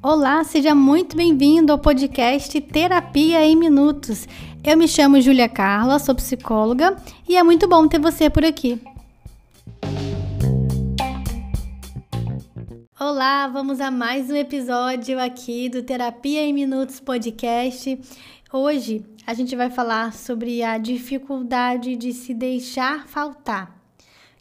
Olá, seja muito bem-vindo ao podcast Terapia em Minutos. Eu me chamo Júlia Carla, sou psicóloga e é muito bom ter você por aqui. Olá, vamos a mais um episódio aqui do Terapia em Minutos podcast. Hoje a gente vai falar sobre a dificuldade de se deixar faltar.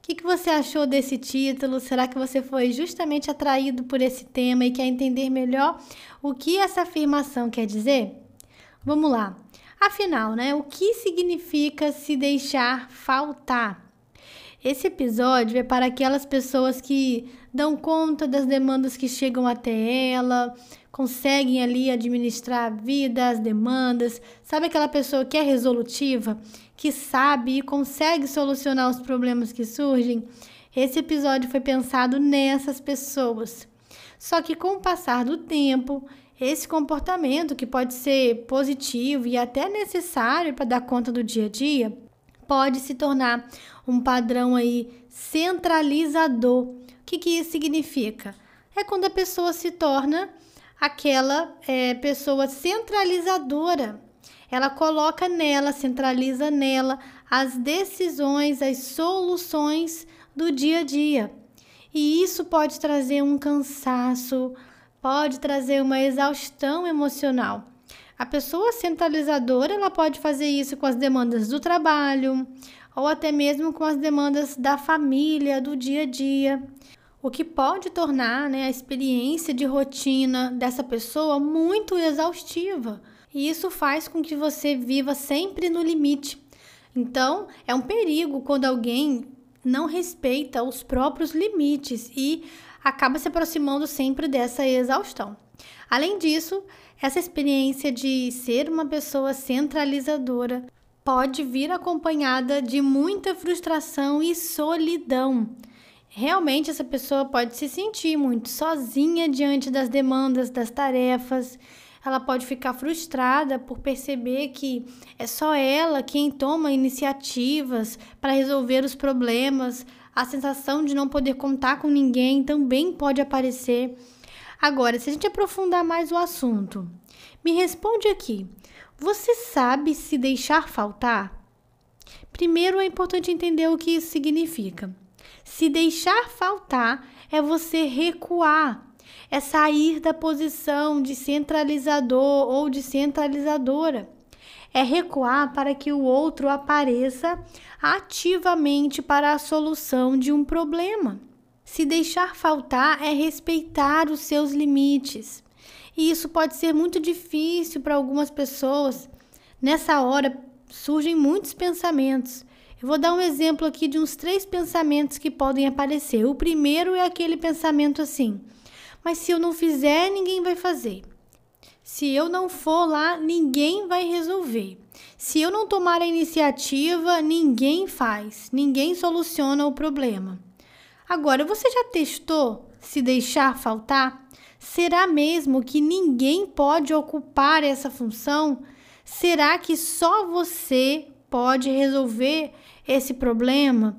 Que, que você achou desse título? Será que você foi justamente atraído por esse tema e quer entender melhor o que essa afirmação quer dizer? Vamos lá. Afinal, né, o que significa se deixar faltar? Esse episódio é para aquelas pessoas que dão conta das demandas que chegam até ela, conseguem ali administrar a vida, as demandas. Sabe aquela pessoa que é resolutiva, que sabe e consegue solucionar os problemas que surgem? Esse episódio foi pensado nessas pessoas. Só que com o passar do tempo, esse comportamento, que pode ser positivo e até necessário para dar conta do dia a dia, pode se tornar um padrão aí centralizador. O que, que isso significa? É quando a pessoa se torna aquela é, pessoa centralizadora. Ela coloca nela, centraliza nela as decisões, as soluções do dia a dia. E isso pode trazer um cansaço, pode trazer uma exaustão emocional. A pessoa centralizadora, ela pode fazer isso com as demandas do trabalho, ou até mesmo com as demandas da família, do dia a dia, o que pode tornar né, a experiência de rotina dessa pessoa muito exaustiva. E isso faz com que você viva sempre no limite. Então, é um perigo quando alguém não respeita os próprios limites e acaba se aproximando sempre dessa exaustão. Além disso, essa experiência de ser uma pessoa centralizadora pode vir acompanhada de muita frustração e solidão. Realmente, essa pessoa pode se sentir muito sozinha diante das demandas, das tarefas. Ela pode ficar frustrada por perceber que é só ela quem toma iniciativas para resolver os problemas. A sensação de não poder contar com ninguém também pode aparecer. Agora, se a gente aprofundar mais o assunto, me responde aqui: você sabe se deixar faltar? Primeiro é importante entender o que isso significa. Se deixar faltar é você recuar, é sair da posição de centralizador ou de centralizadora. É recuar para que o outro apareça ativamente para a solução de um problema. Se deixar faltar é respeitar os seus limites. E isso pode ser muito difícil para algumas pessoas. Nessa hora surgem muitos pensamentos. Eu vou dar um exemplo aqui de uns três pensamentos que podem aparecer. O primeiro é aquele pensamento assim: mas se eu não fizer, ninguém vai fazer. Se eu não for lá, ninguém vai resolver. Se eu não tomar a iniciativa, ninguém faz, ninguém soluciona o problema. Agora, você já testou se deixar faltar? Será mesmo que ninguém pode ocupar essa função? Será que só você pode resolver esse problema?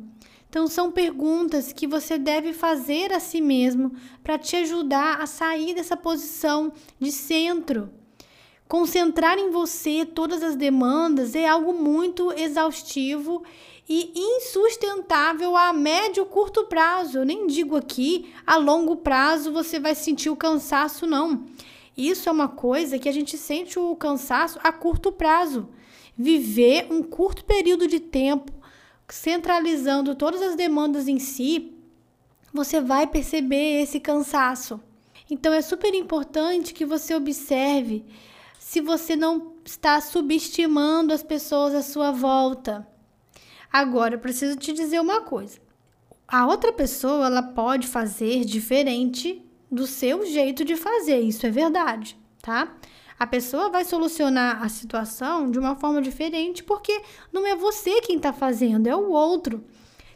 Então, são perguntas que você deve fazer a si mesmo para te ajudar a sair dessa posição de centro. Concentrar em você todas as demandas é algo muito exaustivo e insustentável a médio curto prazo. Eu nem digo aqui a longo prazo você vai sentir o cansaço, não. Isso é uma coisa que a gente sente o cansaço a curto prazo. Viver um curto período de tempo centralizando todas as demandas em si, você vai perceber esse cansaço. Então é super importante que você observe se você não está subestimando as pessoas à sua volta. Agora, eu preciso te dizer uma coisa. A outra pessoa, ela pode fazer diferente do seu jeito de fazer, isso é verdade, tá? A pessoa vai solucionar a situação de uma forma diferente porque não é você quem está fazendo, é o outro.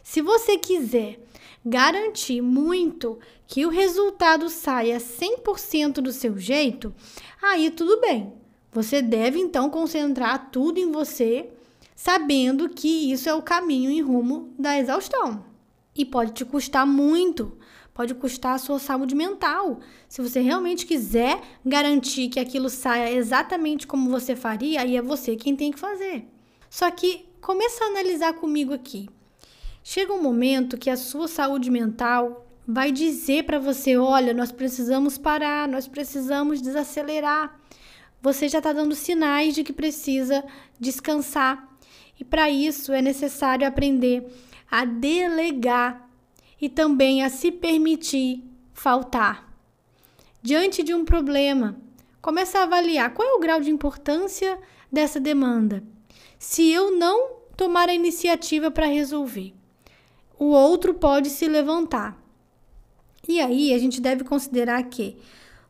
Se você quiser garantir muito que o resultado saia 100% do seu jeito, aí tudo bem. Você deve então concentrar tudo em você sabendo que isso é o caminho em rumo da exaustão. E pode te custar muito, pode custar a sua saúde mental. Se você realmente quiser garantir que aquilo saia exatamente como você faria, aí é você quem tem que fazer. Só que começa a analisar comigo aqui. Chega um momento que a sua saúde mental vai dizer para você: olha, nós precisamos parar, nós precisamos desacelerar. Você já está dando sinais de que precisa descansar. E para isso é necessário aprender a delegar e também a se permitir faltar. Diante de um problema, comece a avaliar qual é o grau de importância dessa demanda. Se eu não tomar a iniciativa para resolver, o outro pode se levantar. E aí a gente deve considerar que,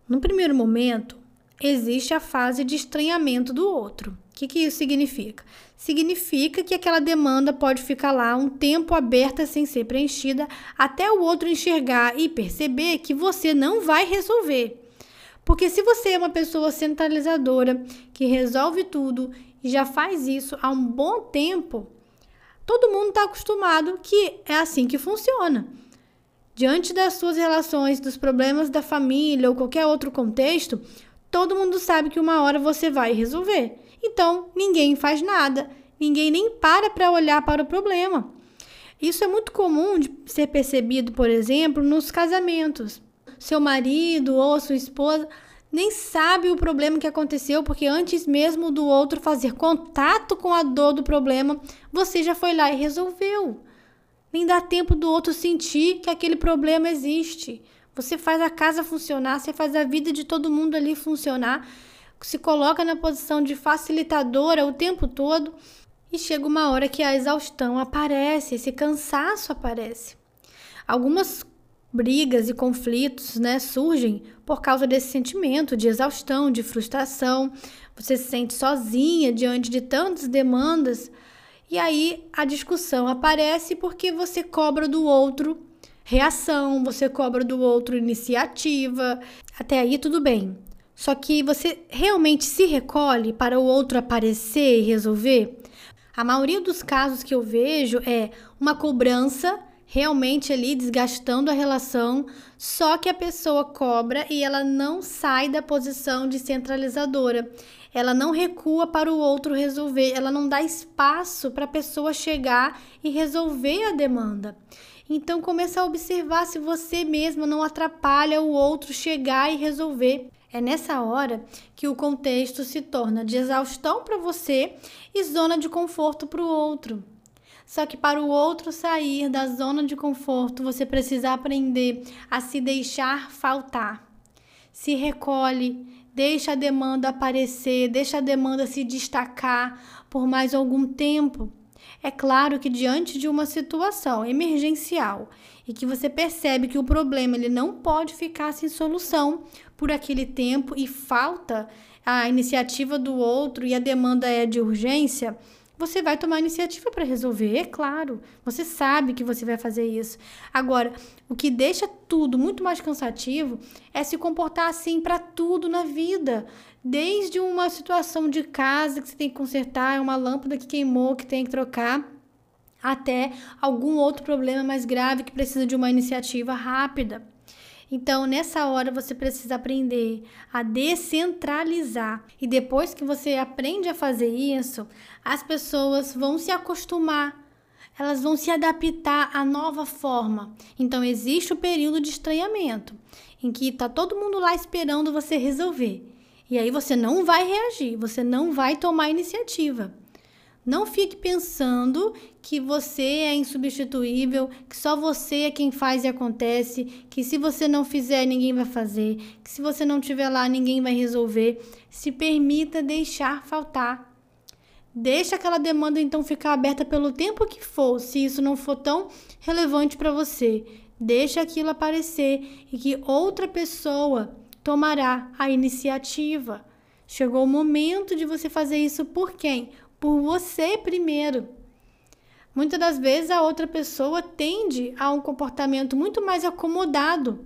no primeiro momento, existe a fase de estranhamento do outro. O que, que isso significa? Significa que aquela demanda pode ficar lá um tempo aberta sem ser preenchida até o outro enxergar e perceber que você não vai resolver. Porque se você é uma pessoa centralizadora que resolve tudo e já faz isso há um bom tempo, todo mundo está acostumado que é assim que funciona. Diante das suas relações, dos problemas da família ou qualquer outro contexto, todo mundo sabe que uma hora você vai resolver. Então, ninguém faz nada, ninguém nem para para olhar para o problema. Isso é muito comum de ser percebido, por exemplo, nos casamentos. Seu marido ou sua esposa nem sabe o problema que aconteceu, porque antes mesmo do outro fazer contato com a dor do problema, você já foi lá e resolveu. Nem dá tempo do outro sentir que aquele problema existe. Você faz a casa funcionar, você faz a vida de todo mundo ali funcionar, se coloca na posição de facilitadora o tempo todo e chega uma hora que a exaustão aparece, esse cansaço aparece. Algumas brigas e conflitos, né, surgem por causa desse sentimento de exaustão, de frustração. Você se sente sozinha diante de tantas demandas e aí a discussão aparece porque você cobra do outro reação, você cobra do outro iniciativa. Até aí tudo bem. Só que você realmente se recolhe para o outro aparecer e resolver? A maioria dos casos que eu vejo é uma cobrança realmente ali desgastando a relação, só que a pessoa cobra e ela não sai da posição de centralizadora. Ela não recua para o outro resolver, ela não dá espaço para a pessoa chegar e resolver a demanda. Então comece a observar se você mesmo não atrapalha o outro chegar e resolver. É nessa hora que o contexto se torna de exaustão para você e zona de conforto para o outro. Só que para o outro sair da zona de conforto, você precisa aprender a se deixar faltar. Se recolhe, deixa a demanda aparecer, deixa a demanda se destacar por mais algum tempo. É claro que diante de uma situação emergencial e que você percebe que o problema ele não pode ficar sem solução por aquele tempo e falta a iniciativa do outro e a demanda é de urgência, você vai tomar iniciativa para resolver, é claro. Você sabe que você vai fazer isso. Agora, o que deixa tudo muito mais cansativo é se comportar assim para tudo na vida. Desde uma situação de casa que você tem que consertar, uma lâmpada que queimou, que tem que trocar, até algum outro problema mais grave que precisa de uma iniciativa rápida. Então, nessa hora você precisa aprender a descentralizar. E depois que você aprende a fazer isso, as pessoas vão se acostumar, elas vão se adaptar à nova forma. Então, existe o período de estranhamento, em que está todo mundo lá esperando você resolver. E aí você não vai reagir, você não vai tomar iniciativa. Não fique pensando que você é insubstituível, que só você é quem faz e acontece, que se você não fizer, ninguém vai fazer, que se você não estiver lá, ninguém vai resolver. Se permita deixar faltar. Deixa aquela demanda então ficar aberta pelo tempo que for, se isso não for tão relevante para você. Deixa aquilo aparecer e que outra pessoa tomará a iniciativa. Chegou o momento de você fazer isso por quem? Por você primeiro. Muitas das vezes a outra pessoa tende a um comportamento muito mais acomodado,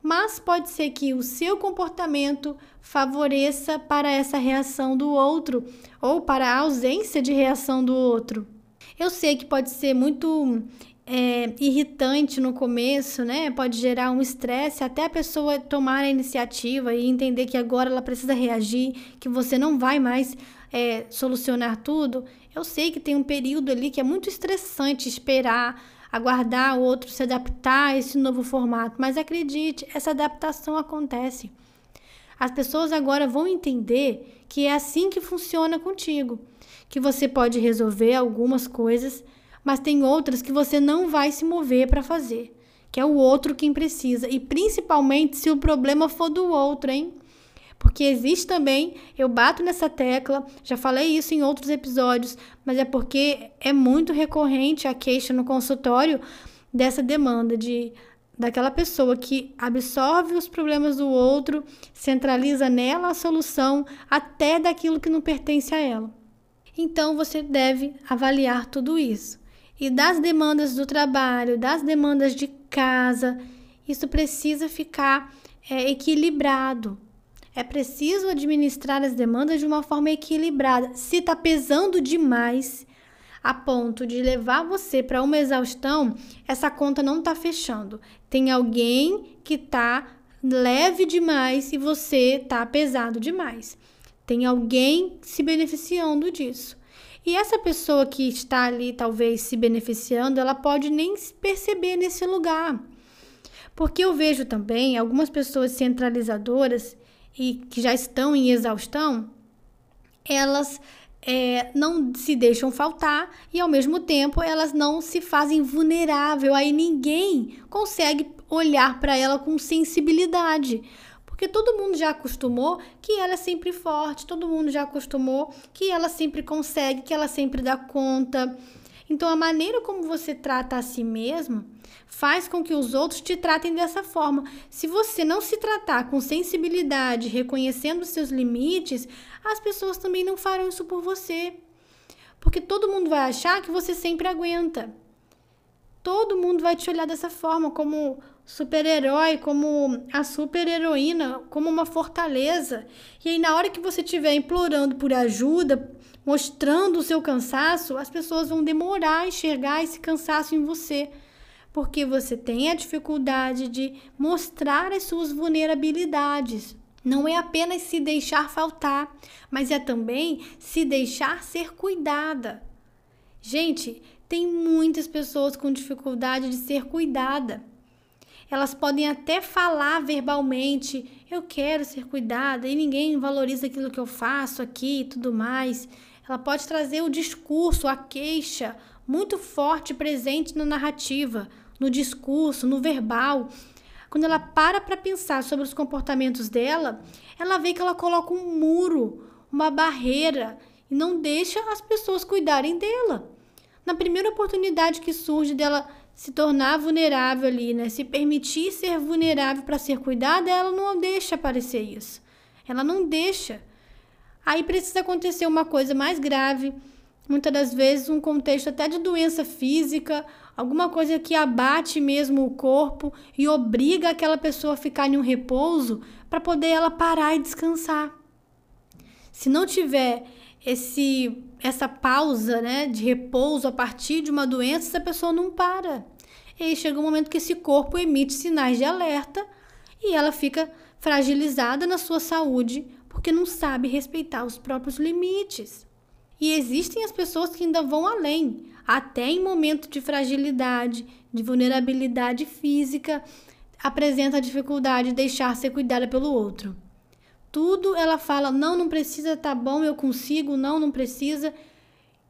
mas pode ser que o seu comportamento favoreça para essa reação do outro ou para a ausência de reação do outro. Eu sei que pode ser muito é, irritante no começo, né? Pode gerar um estresse até a pessoa tomar a iniciativa e entender que agora ela precisa reagir, que você não vai mais é, solucionar tudo. Eu sei que tem um período ali que é muito estressante esperar, aguardar o outro se adaptar a esse novo formato, mas acredite, essa adaptação acontece. As pessoas agora vão entender que é assim que funciona contigo, que você pode resolver algumas coisas mas tem outras que você não vai se mover para fazer, que é o outro quem precisa, e principalmente se o problema for do outro, hein? Porque existe também, eu bato nessa tecla, já falei isso em outros episódios, mas é porque é muito recorrente a queixa no consultório dessa demanda de daquela pessoa que absorve os problemas do outro, centraliza nela a solução até daquilo que não pertence a ela. Então você deve avaliar tudo isso e das demandas do trabalho, das demandas de casa. Isso precisa ficar é, equilibrado. É preciso administrar as demandas de uma forma equilibrada. Se está pesando demais a ponto de levar você para uma exaustão, essa conta não está fechando. Tem alguém que está leve demais e você está pesado demais. Tem alguém se beneficiando disso. E essa pessoa que está ali, talvez se beneficiando, ela pode nem se perceber nesse lugar. Porque eu vejo também algumas pessoas centralizadoras e que já estão em exaustão, elas é, não se deixam faltar e ao mesmo tempo elas não se fazem vulnerável. Aí ninguém consegue olhar para ela com sensibilidade. Porque todo mundo já acostumou que ela é sempre forte, todo mundo já acostumou que ela sempre consegue, que ela sempre dá conta. Então, a maneira como você trata a si mesmo faz com que os outros te tratem dessa forma. Se você não se tratar com sensibilidade, reconhecendo seus limites, as pessoas também não farão isso por você. Porque todo mundo vai achar que você sempre aguenta. Todo mundo vai te olhar dessa forma, como super-herói, como a super-heroína, como uma fortaleza. E aí, na hora que você estiver implorando por ajuda, mostrando o seu cansaço, as pessoas vão demorar a enxergar esse cansaço em você. Porque você tem a dificuldade de mostrar as suas vulnerabilidades. Não é apenas se deixar faltar, mas é também se deixar ser cuidada. Gente, tem muitas pessoas com dificuldade de ser cuidada. Elas podem até falar verbalmente: eu quero ser cuidada, e ninguém valoriza aquilo que eu faço aqui e tudo mais. Ela pode trazer o discurso, a queixa, muito forte presente na narrativa, no discurso, no verbal. Quando ela para para pensar sobre os comportamentos dela, ela vê que ela coloca um muro, uma barreira e não deixa as pessoas cuidarem dela. Na primeira oportunidade que surge dela se tornar vulnerável ali, né? Se permitir ser vulnerável para ser cuidada, ela não deixa aparecer isso. Ela não deixa. Aí precisa acontecer uma coisa mais grave, muitas das vezes um contexto até de doença física, alguma coisa que abate mesmo o corpo e obriga aquela pessoa a ficar em um repouso para poder ela parar e descansar. Se não tiver esse essa pausa, né, de repouso a partir de uma doença, essa pessoa não para. E aí chega um momento que esse corpo emite sinais de alerta e ela fica fragilizada na sua saúde porque não sabe respeitar os próprios limites. E existem as pessoas que ainda vão além, até em momento de fragilidade, de vulnerabilidade física, apresenta a dificuldade de deixar ser cuidada pelo outro tudo ela fala: não, não precisa, tá bom, eu consigo, não, não precisa.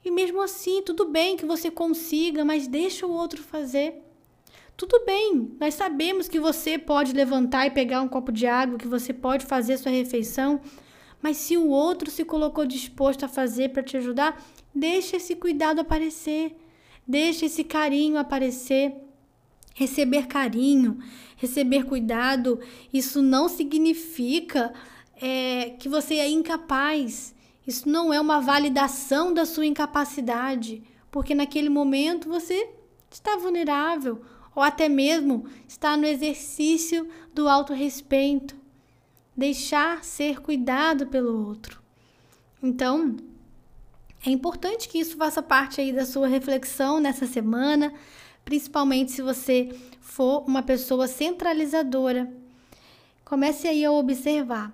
E mesmo assim, tudo bem que você consiga, mas deixa o outro fazer. Tudo bem, nós sabemos que você pode levantar e pegar um copo de água, que você pode fazer sua refeição, mas se o outro se colocou disposto a fazer para te ajudar, deixa esse cuidado aparecer, deixa esse carinho aparecer. Receber carinho, receber cuidado, isso não significa é, que você é incapaz. Isso não é uma validação da sua incapacidade, porque naquele momento você está vulnerável ou até mesmo está no exercício do autorrespeito. Deixar ser cuidado pelo outro. Então, é importante que isso faça parte aí da sua reflexão nessa semana. principalmente se você for uma pessoa centralizadora. Comece aí a observar.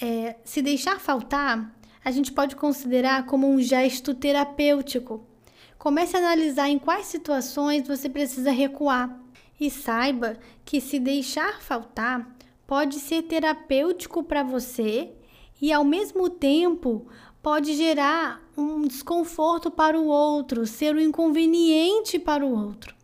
É, se deixar faltar, a gente pode considerar como um gesto terapêutico. Comece a analisar em quais situações você precisa recuar e saiba que se deixar faltar pode ser terapêutico para você e ao mesmo tempo pode gerar um desconforto para o outro, ser um inconveniente para o outro.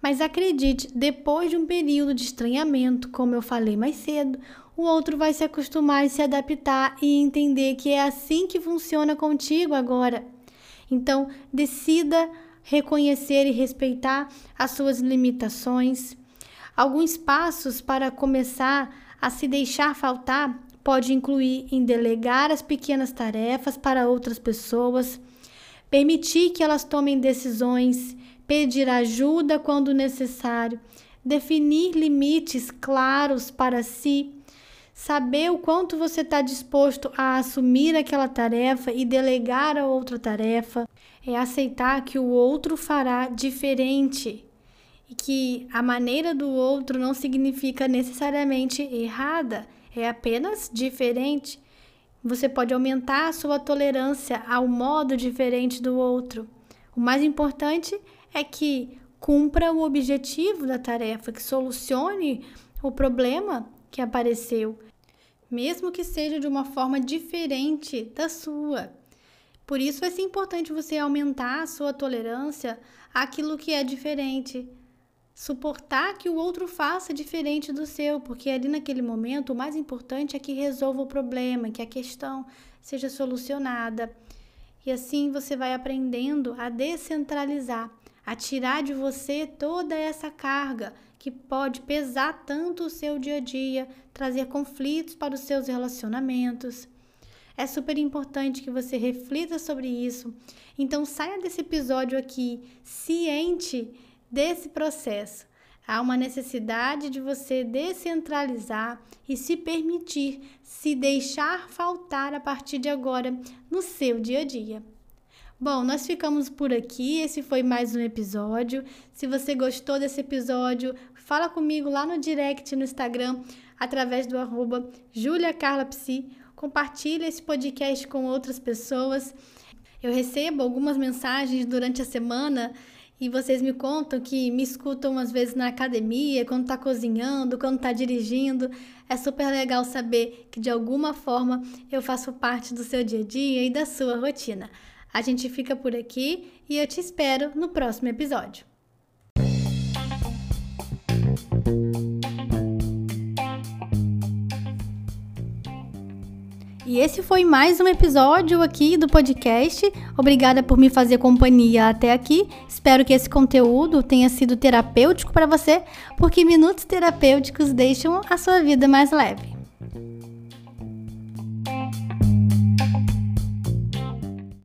Mas acredite, depois de um período de estranhamento, como eu falei mais cedo, o outro vai se acostumar e se adaptar e entender que é assim que funciona contigo agora. Então, decida reconhecer e respeitar as suas limitações. Alguns passos para começar a se deixar faltar pode incluir em delegar as pequenas tarefas para outras pessoas, permitir que elas tomem decisões, pedir ajuda quando necessário, definir limites claros para si, saber o quanto você está disposto a assumir aquela tarefa e delegar a outra tarefa, é aceitar que o outro fará diferente e que a maneira do outro não significa necessariamente errada é apenas diferente. Você pode aumentar a sua tolerância ao modo diferente do outro. O mais importante é que cumpra o objetivo da tarefa, que solucione o problema que apareceu, mesmo que seja de uma forma diferente da sua. Por isso vai ser importante você aumentar a sua tolerância àquilo que é diferente, suportar que o outro faça diferente do seu, porque ali naquele momento o mais importante é que resolva o problema, que a questão seja solucionada. E assim você vai aprendendo a descentralizar, a tirar de você toda essa carga que pode pesar tanto o seu dia a dia, trazer conflitos para os seus relacionamentos. É super importante que você reflita sobre isso. Então saia desse episódio aqui ciente desse processo. Há uma necessidade de você descentralizar e se permitir se deixar faltar a partir de agora no seu dia a dia. Bom, nós ficamos por aqui. Esse foi mais um episódio. Se você gostou desse episódio, fala comigo lá no direct no Instagram, através do arroba juliacarlapsi. Compartilha esse podcast com outras pessoas. Eu recebo algumas mensagens durante a semana e vocês me contam que me escutam às vezes na academia, quando tá cozinhando, quando tá dirigindo. É super legal saber que de alguma forma eu faço parte do seu dia a dia e da sua rotina. A gente fica por aqui e eu te espero no próximo episódio. E esse foi mais um episódio aqui do podcast. Obrigada por me fazer companhia até aqui. Espero que esse conteúdo tenha sido terapêutico para você, porque minutos terapêuticos deixam a sua vida mais leve.